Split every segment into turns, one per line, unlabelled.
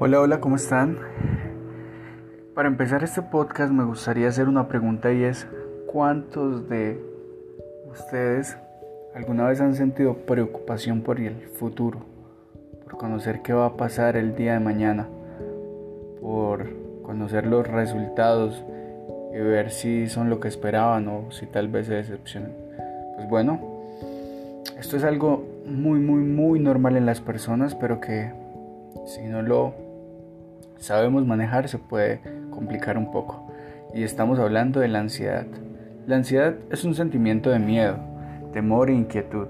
Hola, hola, ¿cómo están? Para empezar este podcast me gustaría hacer una pregunta y es, ¿cuántos de ustedes alguna vez han sentido preocupación por el futuro? Por conocer qué va a pasar el día de mañana, por conocer los resultados y ver si son lo que esperaban o si tal vez se decepcionan. Pues bueno, esto es algo muy, muy, muy normal en las personas, pero que si no lo sabemos manejar se puede complicar un poco. Y estamos hablando de la ansiedad. La ansiedad es un sentimiento de miedo, temor e inquietud.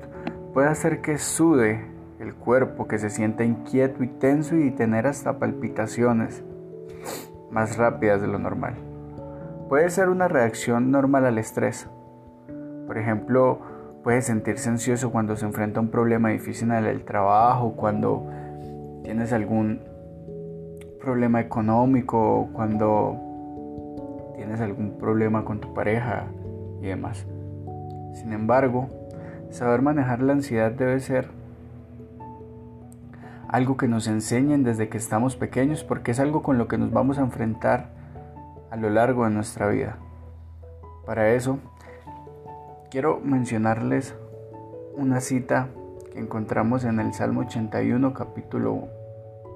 Puede hacer que sude el cuerpo, que se sienta inquieto y tenso y tener hasta palpitaciones más rápidas de lo normal. Puede ser una reacción normal al estrés. Por ejemplo, puede sentirse ansioso cuando se enfrenta a un problema difícil en el trabajo, cuando tienes algún problema económico, cuando tienes algún problema con tu pareja y demás. Sin embargo, saber manejar la ansiedad debe ser algo que nos enseñen desde que estamos pequeños porque es algo con lo que nos vamos a enfrentar a lo largo de nuestra vida. Para eso, quiero mencionarles una cita que encontramos en el Salmo 81, capítulo 1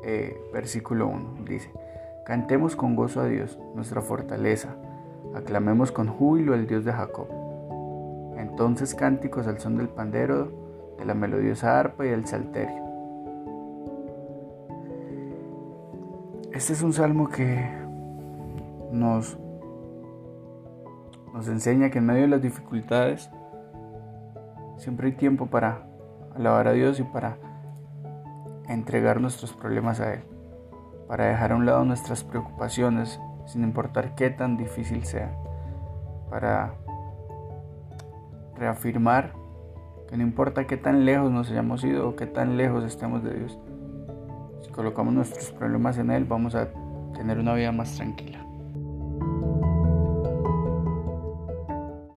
eh, versículo 1. Dice, cantemos con gozo a Dios, nuestra fortaleza, aclamemos con júbilo al Dios de Jacob. Entonces cánticos al son del pandero, de la melodiosa arpa y del salterio. Este es un salmo que nos, nos enseña que en medio de las dificultades siempre hay tiempo para alabar a Dios y para entregar nuestros problemas a Él, para dejar a un lado nuestras preocupaciones, sin importar qué tan difícil sea, para reafirmar que no importa qué tan lejos nos hayamos ido o qué tan lejos estemos de Dios, si colocamos nuestros problemas en Él, vamos a tener una vida más tranquila.